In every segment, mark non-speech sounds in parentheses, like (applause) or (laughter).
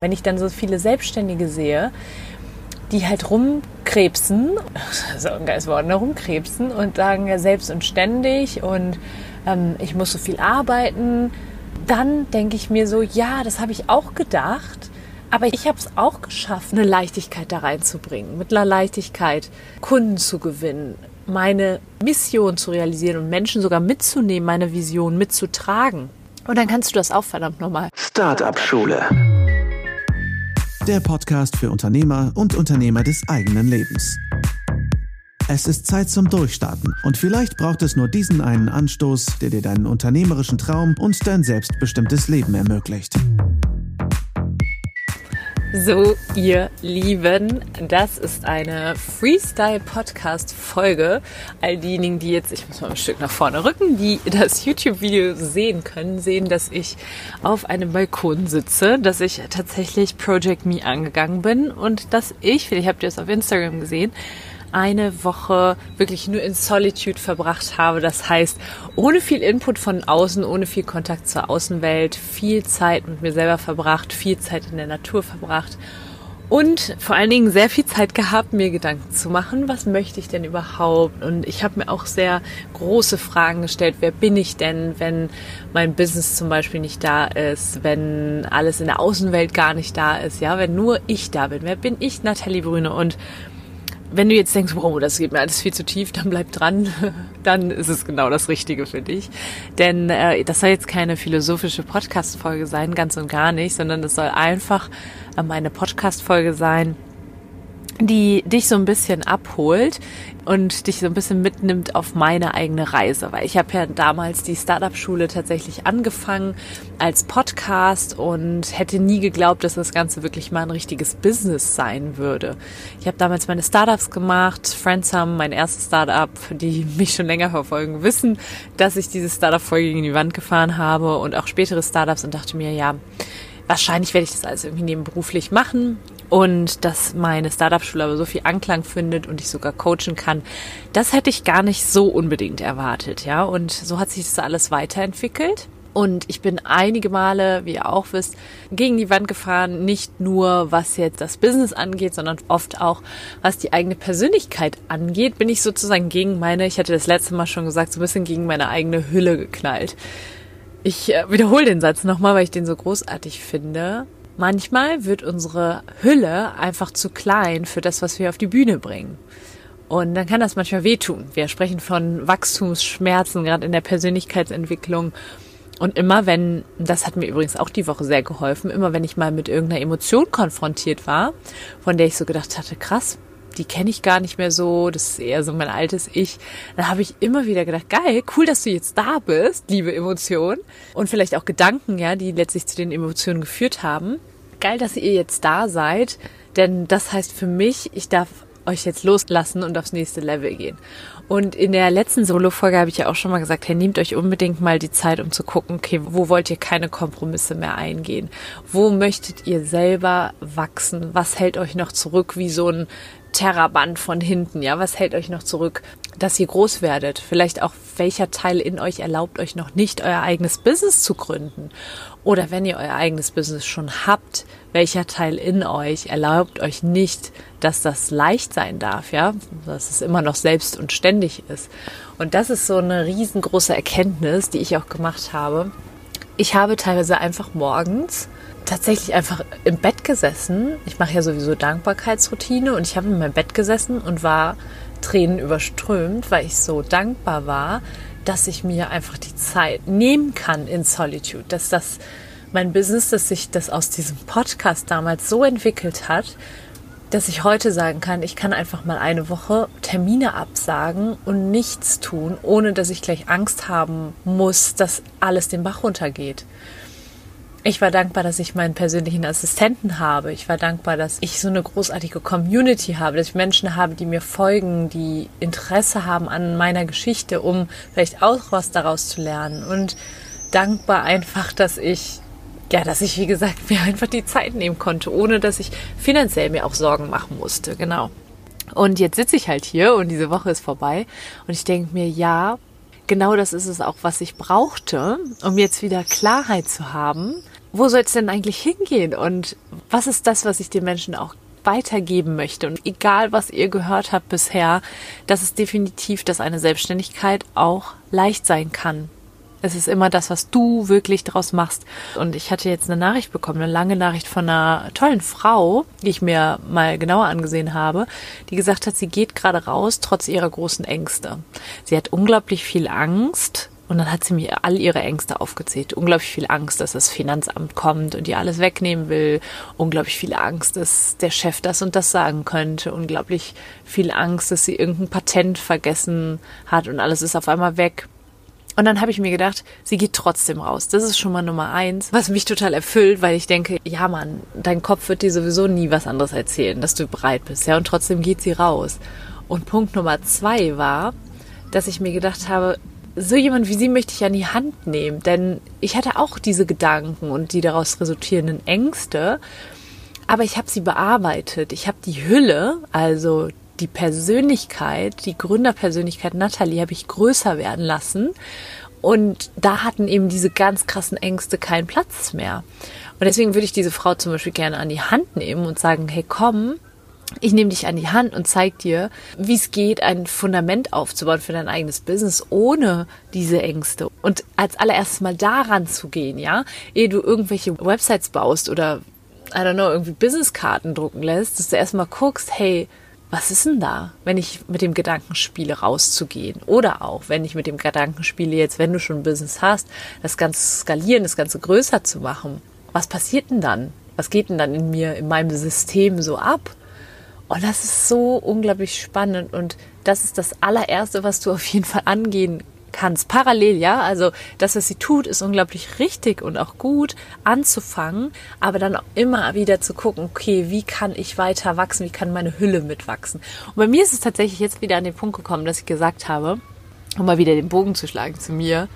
Wenn ich dann so viele Selbstständige sehe, die halt rumkrebsen, (laughs) so ein geiles Wort, ne, rumkrebsen und sagen ja selbst und ständig und ähm, ich muss so viel arbeiten, dann denke ich mir so, ja, das habe ich auch gedacht, aber ich habe es auch geschafft, eine Leichtigkeit da reinzubringen, mit einer Leichtigkeit Kunden zu gewinnen, meine Mission zu realisieren und Menschen sogar mitzunehmen, meine Vision mitzutragen. Und dann kannst du das auch verdammt nochmal. Startup Schule der Podcast für Unternehmer und Unternehmer des eigenen Lebens. Es ist Zeit zum Durchstarten und vielleicht braucht es nur diesen einen Anstoß, der dir deinen unternehmerischen Traum und dein selbstbestimmtes Leben ermöglicht. So, ihr Lieben, das ist eine Freestyle-Podcast-Folge. All diejenigen, die jetzt, ich muss mal ein Stück nach vorne rücken, die das YouTube-Video sehen können, sehen, dass ich auf einem Balkon sitze, dass ich tatsächlich Project Me angegangen bin und dass ich, vielleicht habt ihr es auf Instagram gesehen, eine Woche wirklich nur in Solitude verbracht habe. Das heißt, ohne viel Input von außen, ohne viel Kontakt zur Außenwelt, viel Zeit mit mir selber verbracht, viel Zeit in der Natur verbracht und vor allen Dingen sehr viel Zeit gehabt, mir Gedanken zu machen, was möchte ich denn überhaupt? Und ich habe mir auch sehr große Fragen gestellt, wer bin ich denn, wenn mein Business zum Beispiel nicht da ist, wenn alles in der Außenwelt gar nicht da ist, ja, wenn nur ich da bin, wer bin ich, Nathalie Brüne? Und wenn du jetzt denkst, wow, das geht mir alles viel zu tief, dann bleib dran, (laughs) dann ist es genau das Richtige für dich. Denn äh, das soll jetzt keine philosophische Podcast-Folge sein, ganz und gar nicht, sondern das soll einfach äh, eine Podcast-Folge sein, die dich so ein bisschen abholt und dich so ein bisschen mitnimmt auf meine eigene Reise. Weil ich habe ja damals die Startup-Schule tatsächlich angefangen als Podcast und hätte nie geglaubt, dass das Ganze wirklich mal ein richtiges Business sein würde. Ich habe damals meine Startups gemacht. Friendsum, mein erstes Startup, die mich schon länger verfolgen, wissen, dass ich diese Startup-Folge gegen die Wand gefahren habe und auch spätere Startups und dachte mir, ja, wahrscheinlich werde ich das alles irgendwie nebenberuflich machen und dass meine Startup-Schule aber so viel Anklang findet und ich sogar coachen kann, das hätte ich gar nicht so unbedingt erwartet, ja. Und so hat sich das alles weiterentwickelt. Und ich bin einige Male, wie ihr auch wisst, gegen die Wand gefahren. Nicht nur was jetzt das Business angeht, sondern oft auch was die eigene Persönlichkeit angeht, bin ich sozusagen gegen meine, ich hatte das letzte Mal schon gesagt, so ein bisschen gegen meine eigene Hülle geknallt. Ich äh, wiederhole den Satz nochmal, weil ich den so großartig finde. Manchmal wird unsere Hülle einfach zu klein für das, was wir auf die Bühne bringen. Und dann kann das manchmal wehtun. Wir sprechen von Wachstumsschmerzen, gerade in der Persönlichkeitsentwicklung. Und immer wenn, das hat mir übrigens auch die Woche sehr geholfen, immer wenn ich mal mit irgendeiner Emotion konfrontiert war, von der ich so gedacht hatte, krass, die kenne ich gar nicht mehr so, das ist eher so mein altes Ich. Dann habe ich immer wieder gedacht, geil, cool, dass du jetzt da bist, liebe Emotion. Und vielleicht auch Gedanken, ja, die letztlich zu den Emotionen geführt haben. Geil, dass ihr jetzt da seid, denn das heißt für mich, ich darf euch jetzt loslassen und aufs nächste Level gehen. Und in der letzten Solo-Folge habe ich ja auch schon mal gesagt, hey, nehmt euch unbedingt mal die Zeit, um zu gucken, okay, wo wollt ihr keine Kompromisse mehr eingehen? Wo möchtet ihr selber wachsen? Was hält euch noch zurück wie so ein Terraband von hinten, ja? Was hält euch noch zurück, dass ihr groß werdet? Vielleicht auch welcher Teil in euch erlaubt euch noch nicht, euer eigenes Business zu gründen? Oder wenn ihr euer eigenes Business schon habt, welcher Teil in euch erlaubt euch nicht, dass das leicht sein darf, ja? Dass es immer noch selbst und ständig ist. Und das ist so eine riesengroße Erkenntnis, die ich auch gemacht habe. Ich habe teilweise einfach morgens tatsächlich einfach im Bett gesessen. Ich mache ja sowieso Dankbarkeitsroutine und ich habe in meinem Bett gesessen und war Tränen überströmt, weil ich so dankbar war, dass ich mir einfach die Zeit nehmen kann in Solitude, dass das mein Business, dass sich das aus diesem Podcast damals so entwickelt hat, dass ich heute sagen kann, ich kann einfach mal eine Woche Termine absagen und nichts tun, ohne dass ich gleich Angst haben muss, dass alles den Bach runtergeht. Ich war dankbar, dass ich meinen persönlichen Assistenten habe. Ich war dankbar, dass ich so eine großartige Community habe, dass ich Menschen habe, die mir folgen, die Interesse haben an meiner Geschichte, um vielleicht auch was daraus zu lernen. Und dankbar einfach, dass ich, ja, dass ich, wie gesagt, (laughs) mir einfach die Zeit nehmen konnte, ohne dass ich finanziell mir auch Sorgen machen musste. Genau. Und jetzt sitze ich halt hier und diese Woche ist vorbei und ich denke mir, ja, genau das ist es auch, was ich brauchte, um jetzt wieder Klarheit zu haben, wo soll es denn eigentlich hingehen und was ist das, was ich den Menschen auch weitergeben möchte. Und egal, was ihr gehört habt bisher, das ist definitiv, dass eine Selbstständigkeit auch leicht sein kann. Es ist immer das, was du wirklich draus machst. Und ich hatte jetzt eine Nachricht bekommen, eine lange Nachricht von einer tollen Frau, die ich mir mal genauer angesehen habe, die gesagt hat, sie geht gerade raus, trotz ihrer großen Ängste. Sie hat unglaublich viel Angst, und dann hat sie mir all ihre Ängste aufgezählt. Unglaublich viel Angst, dass das Finanzamt kommt und ihr alles wegnehmen will. Unglaublich viel Angst, dass der Chef das und das sagen könnte. Unglaublich viel Angst, dass sie irgendein Patent vergessen hat und alles ist auf einmal weg. Und dann habe ich mir gedacht, sie geht trotzdem raus. Das ist schon mal Nummer eins, was mich total erfüllt, weil ich denke, ja Mann, dein Kopf wird dir sowieso nie was anderes erzählen, dass du bereit bist. Ja, und trotzdem geht sie raus. Und Punkt Nummer zwei war, dass ich mir gedacht habe, so jemand wie sie möchte ich an die Hand nehmen, denn ich hatte auch diese Gedanken und die daraus resultierenden Ängste, aber ich habe sie bearbeitet. Ich habe die Hülle, also die Persönlichkeit, die Gründerpersönlichkeit Natalie habe ich größer werden lassen und da hatten eben diese ganz krassen Ängste keinen Platz mehr. Und deswegen würde ich diese Frau zum Beispiel gerne an die Hand nehmen und sagen, hey komm, ich nehme dich an die Hand und zeige dir, wie es geht, ein Fundament aufzubauen für dein eigenes Business ohne diese Ängste. Und als allererstes mal daran zu gehen, ja, ehe du irgendwelche Websites baust oder, I don't know, irgendwie Businesskarten drucken lässt, dass du erstmal guckst, hey, was ist denn da, wenn ich mit dem Gedanken spiele, rauszugehen? Oder auch, wenn ich mit dem Gedanken spiele, jetzt, wenn du schon ein Business hast, das Ganze skalieren, das Ganze größer zu machen. Was passiert denn dann? Was geht denn dann in mir, in meinem System so ab? Und das ist so unglaublich spannend und das ist das allererste, was du auf jeden Fall angehen kannst. Parallel, ja, also das, was sie tut, ist unglaublich richtig und auch gut anzufangen, aber dann auch immer wieder zu gucken, okay, wie kann ich weiter wachsen, wie kann meine Hülle mitwachsen. Und bei mir ist es tatsächlich jetzt wieder an den Punkt gekommen, dass ich gesagt habe, um mal wieder den Bogen zu schlagen zu mir,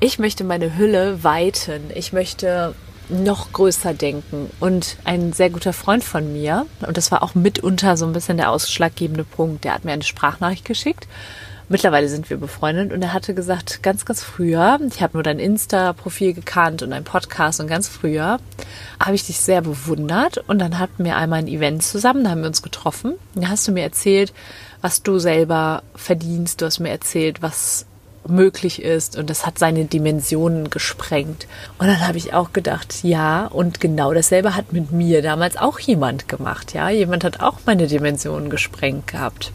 ich möchte meine Hülle weiten. Ich möchte noch größer denken. Und ein sehr guter Freund von mir, und das war auch mitunter so ein bisschen der ausschlaggebende Punkt, der hat mir eine Sprachnachricht geschickt. Mittlerweile sind wir befreundet und er hatte gesagt, ganz, ganz früher, ich habe nur dein Insta-Profil gekannt und dein Podcast und ganz früher habe ich dich sehr bewundert und dann hatten wir einmal ein Event zusammen, da haben wir uns getroffen. Da hast du mir erzählt, was du selber verdienst, du hast mir erzählt, was möglich ist und das hat seine Dimensionen gesprengt. Und dann habe ich auch gedacht, ja, und genau dasselbe hat mit mir damals auch jemand gemacht, ja, jemand hat auch meine Dimensionen gesprengt gehabt.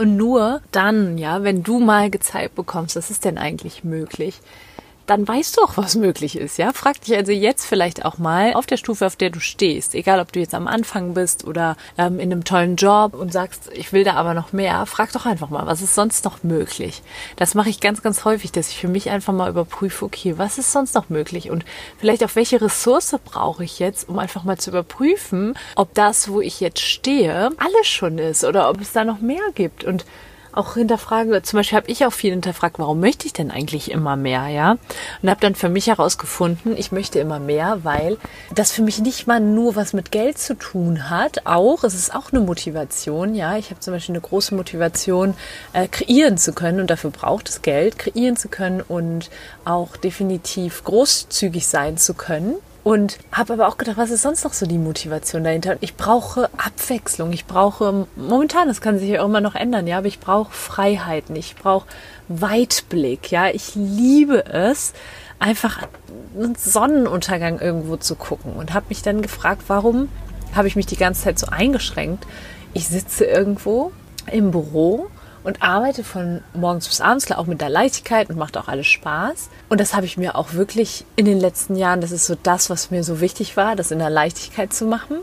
Und nur dann, ja, wenn du mal gezeigt bekommst, was ist denn eigentlich möglich, dann weißt du auch, was möglich ist, ja? Frag dich also jetzt vielleicht auch mal auf der Stufe, auf der du stehst, egal ob du jetzt am Anfang bist oder ähm, in einem tollen Job und sagst, ich will da aber noch mehr, frag doch einfach mal, was ist sonst noch möglich? Das mache ich ganz, ganz häufig, dass ich für mich einfach mal überprüfe, okay, was ist sonst noch möglich und vielleicht auch welche Ressource brauche ich jetzt, um einfach mal zu überprüfen, ob das, wo ich jetzt stehe, alles schon ist oder ob es da noch mehr gibt und auch hinterfragen. Zum Beispiel habe ich auch viel hinterfragt, warum möchte ich denn eigentlich immer mehr, ja? Und habe dann für mich herausgefunden, ich möchte immer mehr, weil das für mich nicht mal nur was mit Geld zu tun hat. Auch, es ist auch eine Motivation, ja. Ich habe zum Beispiel eine große Motivation, äh, kreieren zu können und dafür braucht es Geld, kreieren zu können und auch definitiv großzügig sein zu können. Und habe aber auch gedacht, was ist sonst noch so die Motivation dahinter? ich brauche Abwechslung. Ich brauche, momentan, das kann sich ja immer noch ändern, ja, aber ich brauche Freiheiten. Ich brauche Weitblick, ja. Ich liebe es, einfach einen Sonnenuntergang irgendwo zu gucken. Und habe mich dann gefragt, warum habe ich mich die ganze Zeit so eingeschränkt? Ich sitze irgendwo im Büro und arbeite von morgens bis abends, klar auch mit der Leichtigkeit und macht auch alles Spaß. Und das habe ich mir auch wirklich in den letzten Jahren, das ist so das, was mir so wichtig war, das in der Leichtigkeit zu machen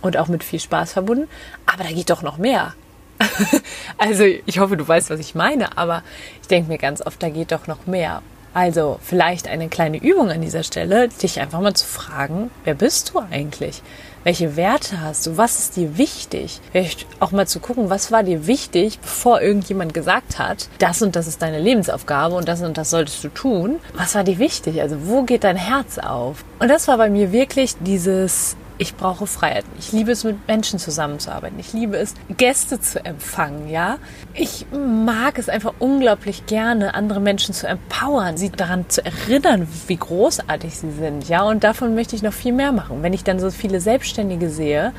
und auch mit viel Spaß verbunden. Aber da geht doch noch mehr. (laughs) also ich hoffe, du weißt, was ich meine, aber ich denke mir ganz oft, da geht doch noch mehr. Also vielleicht eine kleine Übung an dieser Stelle, dich einfach mal zu fragen, wer bist du eigentlich? Welche Werte hast du? Was ist dir wichtig? Vielleicht auch mal zu gucken, was war dir wichtig, bevor irgendjemand gesagt hat, das und das ist deine Lebensaufgabe und das und das solltest du tun. Was war dir wichtig? Also wo geht dein Herz auf? Und das war bei mir wirklich dieses ich brauche Freiheit. Ich liebe es, mit Menschen zusammenzuarbeiten. Ich liebe es, Gäste zu empfangen, ja. Ich mag es einfach unglaublich gerne, andere Menschen zu empowern, sie daran zu erinnern, wie großartig sie sind, ja. Und davon möchte ich noch viel mehr machen. Wenn ich dann so viele Selbstständige sehe,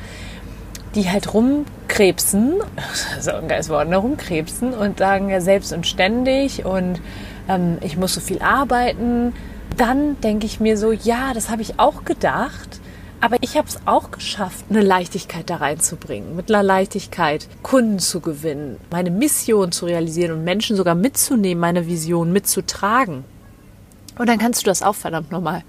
die halt rumkrebsen, (laughs) so ein geiles Wort, ne, rumkrebsen und sagen ja selbst und ständig und ähm, ich muss so viel arbeiten, dann denke ich mir so, ja, das habe ich auch gedacht. Aber ich habe es auch geschafft, eine Leichtigkeit da reinzubringen, mit einer Leichtigkeit Kunden zu gewinnen, meine Mission zu realisieren und Menschen sogar mitzunehmen, meine Vision mitzutragen. Und dann kannst du das auch verdammt normal.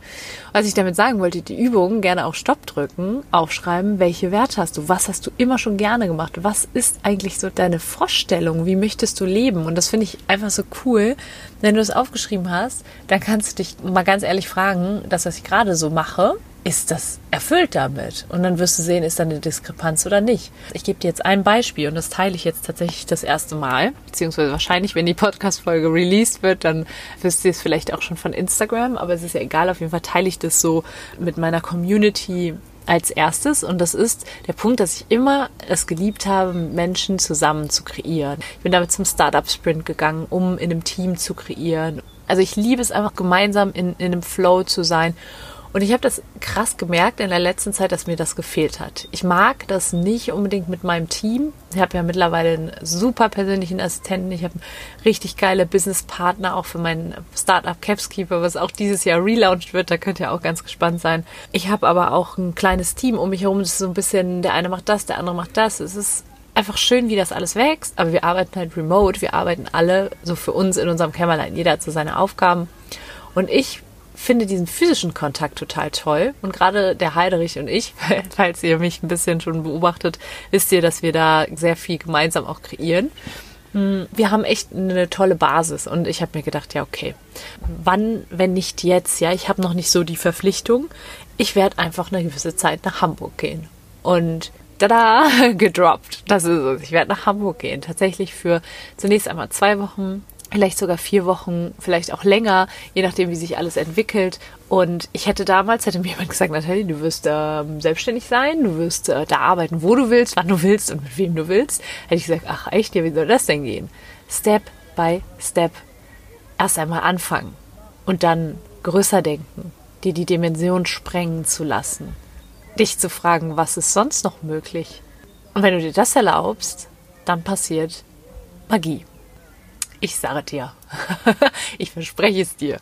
Was ich damit sagen wollte, die Übung, gerne auch Stopp drücken, aufschreiben, welche Werte hast du, was hast du immer schon gerne gemacht, was ist eigentlich so deine Vorstellung, wie möchtest du leben? Und das finde ich einfach so cool. Wenn du das aufgeschrieben hast, dann kannst du dich mal ganz ehrlich fragen, das, was ich gerade so mache, ist das erfüllt damit? Und dann wirst du sehen, ist da eine Diskrepanz oder nicht. Ich gebe dir jetzt ein Beispiel und das teile ich jetzt tatsächlich das erste Mal, beziehungsweise wahrscheinlich, wenn die Podcast-Folge released wird, dann wisst ihr es vielleicht auch schon von Instagram, aber es ist ja egal, auf jeden Fall teile ich das so mit meiner Community als erstes und das ist der Punkt, dass ich immer es geliebt habe, Menschen zusammen zu kreieren. Ich bin damit zum Startup Sprint gegangen, um in einem Team zu kreieren. Also ich liebe es einfach gemeinsam in, in einem Flow zu sein und ich habe das krass gemerkt in der letzten Zeit, dass mir das gefehlt hat. Ich mag das nicht unbedingt mit meinem Team. Ich habe ja mittlerweile einen super persönlichen Assistenten. Ich habe richtig geile Businesspartner auch für meinen Startup Capskeeper, was auch dieses Jahr relaunched wird. Da könnt ihr auch ganz gespannt sein. Ich habe aber auch ein kleines Team um mich herum. Das ist so ein bisschen, der eine macht das, der andere macht das. Es ist einfach schön, wie das alles wächst. Aber wir arbeiten halt remote. Wir arbeiten alle so für uns in unserem Kämmerlein. Jeder hat so seine Aufgaben. Und ich finde diesen physischen Kontakt total toll. Und gerade der Heiderich und ich, (laughs) falls ihr mich ein bisschen schon beobachtet, wisst ihr, dass wir da sehr viel gemeinsam auch kreieren. Hm, wir haben echt eine tolle Basis und ich habe mir gedacht, ja, okay, wann, wenn nicht jetzt, ja, ich habe noch nicht so die Verpflichtung, ich werde einfach eine gewisse Zeit nach Hamburg gehen. Und tada, (laughs) gedroppt. Das ist es. Ich werde nach Hamburg gehen. Tatsächlich für zunächst einmal zwei Wochen vielleicht sogar vier Wochen, vielleicht auch länger, je nachdem, wie sich alles entwickelt. Und ich hätte damals, hätte mir jemand gesagt, Nathalie, du wirst ähm, selbstständig sein, du wirst äh, da arbeiten, wo du willst, wann du willst und mit wem du willst. Hätte ich gesagt, ach echt, ja, wie soll das denn gehen? Step by Step. Erst einmal anfangen und dann größer denken, dir die Dimension sprengen zu lassen. Dich zu fragen, was ist sonst noch möglich? Und wenn du dir das erlaubst, dann passiert Magie. Ich sage dir. (laughs) ich verspreche es dir.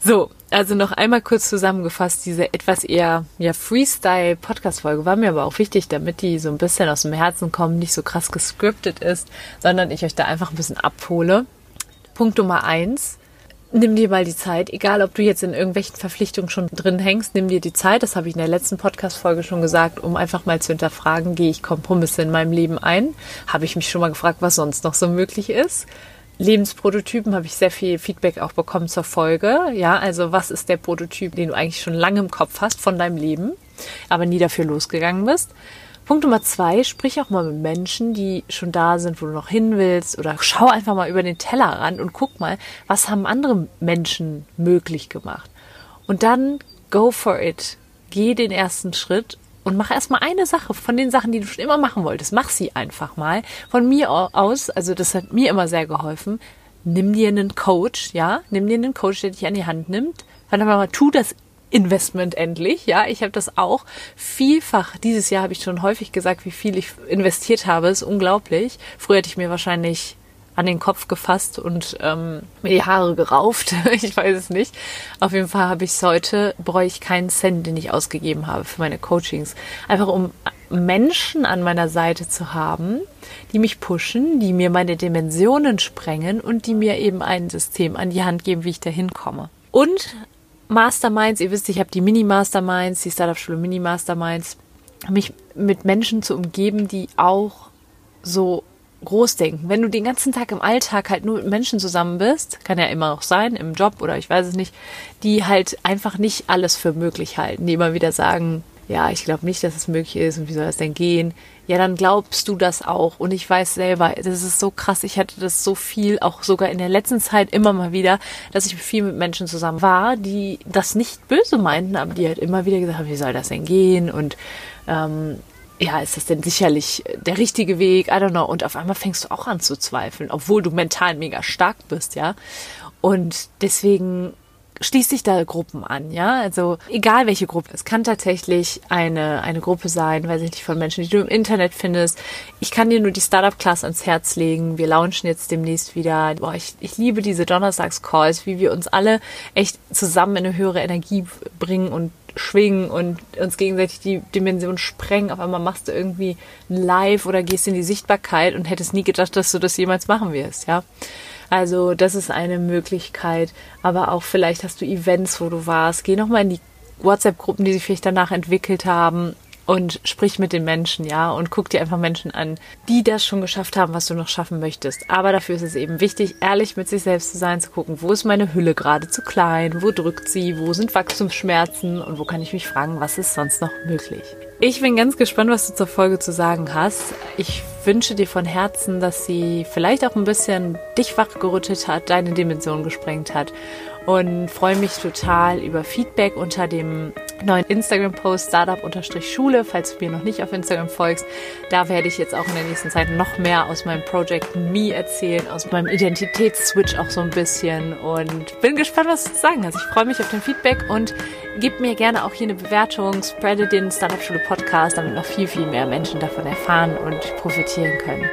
So, also noch einmal kurz zusammengefasst, diese etwas eher ja, Freestyle-Podcast-Folge war mir aber auch wichtig, damit die so ein bisschen aus dem Herzen kommen, nicht so krass gescriptet ist, sondern ich euch da einfach ein bisschen abhole. Punkt Nummer eins. Nimm dir mal die Zeit, egal ob du jetzt in irgendwelchen Verpflichtungen schon drin hängst, nimm dir die Zeit, das habe ich in der letzten Podcast-Folge schon gesagt, um einfach mal zu hinterfragen, gehe ich Kompromisse in meinem Leben ein? Habe ich mich schon mal gefragt, was sonst noch so möglich ist? Lebensprototypen habe ich sehr viel Feedback auch bekommen zur Folge. Ja, also was ist der Prototyp, den du eigentlich schon lange im Kopf hast von deinem Leben, aber nie dafür losgegangen bist? Punkt Nummer zwei, sprich auch mal mit Menschen, die schon da sind, wo du noch hin willst oder schau einfach mal über den Tellerrand und guck mal, was haben andere Menschen möglich gemacht. Und dann go for it. Geh den ersten Schritt und mach erstmal eine Sache von den Sachen, die du schon immer machen wolltest. Mach sie einfach mal. Von mir aus, also das hat mir immer sehr geholfen. Nimm dir einen Coach, ja, nimm dir einen Coach, der dich an die Hand nimmt. Verdammt mal, tu das Investment endlich. Ja, ich habe das auch vielfach. Dieses Jahr habe ich schon häufig gesagt, wie viel ich investiert habe. ist unglaublich. Früher hätte ich mir wahrscheinlich an den Kopf gefasst und ähm, mir die Haare gerauft. (laughs) ich weiß es nicht. Auf jeden Fall habe ich es heute, bereue ich keinen Cent, den ich ausgegeben habe für meine Coachings. Einfach um Menschen an meiner Seite zu haben, die mich pushen, die mir meine Dimensionen sprengen und die mir eben ein System an die Hand geben, wie ich da hinkomme. Und Masterminds, ihr wisst, ich habe die Mini-Masterminds, die Startup-Schule Mini-Masterminds, mich mit Menschen zu umgeben, die auch so groß denken. Wenn du den ganzen Tag im Alltag halt nur mit Menschen zusammen bist, kann ja immer noch sein, im Job oder ich weiß es nicht, die halt einfach nicht alles für möglich halten, die immer wieder sagen, ja, ich glaube nicht, dass es möglich ist und wie soll das denn gehen? Ja, dann glaubst du das auch. Und ich weiß selber, das ist so krass. Ich hatte das so viel, auch sogar in der letzten Zeit immer mal wieder, dass ich viel mit Menschen zusammen war, die das nicht böse meinten, aber die halt immer wieder gesagt haben, wie soll das denn gehen? Und ähm, ja, ist das denn sicherlich der richtige Weg? I don't know. Und auf einmal fängst du auch an zu zweifeln, obwohl du mental mega stark bist, ja. Und deswegen schließt sich da Gruppen an, ja? Also egal welche Gruppe. Es kann tatsächlich eine, eine Gruppe sein, weiß ich nicht, von Menschen, die du im Internet findest. Ich kann dir nur die Startup-Class ans Herz legen. Wir launchen jetzt demnächst wieder. Boah, ich, ich liebe diese Donnerstags-Calls, wie wir uns alle echt zusammen in eine höhere Energie bringen und schwingen und uns gegenseitig die Dimension sprengen. Auf einmal machst du irgendwie live oder gehst in die Sichtbarkeit und hättest nie gedacht, dass du das jemals machen wirst, ja? Also das ist eine Möglichkeit. Aber auch vielleicht hast du Events, wo du warst. Geh nochmal in die WhatsApp-Gruppen, die sich vielleicht danach entwickelt haben und sprich mit den Menschen, ja, und guck dir einfach Menschen an, die das schon geschafft haben, was du noch schaffen möchtest. Aber dafür ist es eben wichtig, ehrlich mit sich selbst zu sein, zu gucken, wo ist meine Hülle gerade zu klein, wo drückt sie, wo sind Wachstumsschmerzen und wo kann ich mich fragen, was ist sonst noch möglich. Ich bin ganz gespannt, was du zur Folge zu sagen hast. Ich wünsche dir von Herzen, dass sie vielleicht auch ein bisschen dich wachgerüttelt hat, deine Dimension gesprengt hat und freue mich total über Feedback unter dem neuen Instagram-Post Startup-Schule, falls du mir noch nicht auf Instagram folgst. Da werde ich jetzt auch in der nächsten Zeit noch mehr aus meinem Project Me erzählen, aus meinem Identitätsswitch auch so ein bisschen und bin gespannt, was du zu sagen hast. Ich freue mich auf dein Feedback und gib mir gerne auch hier eine Bewertung, spreade den Startup-Schule Podcast, damit noch viel, viel mehr Menschen davon erfahren und profitieren können.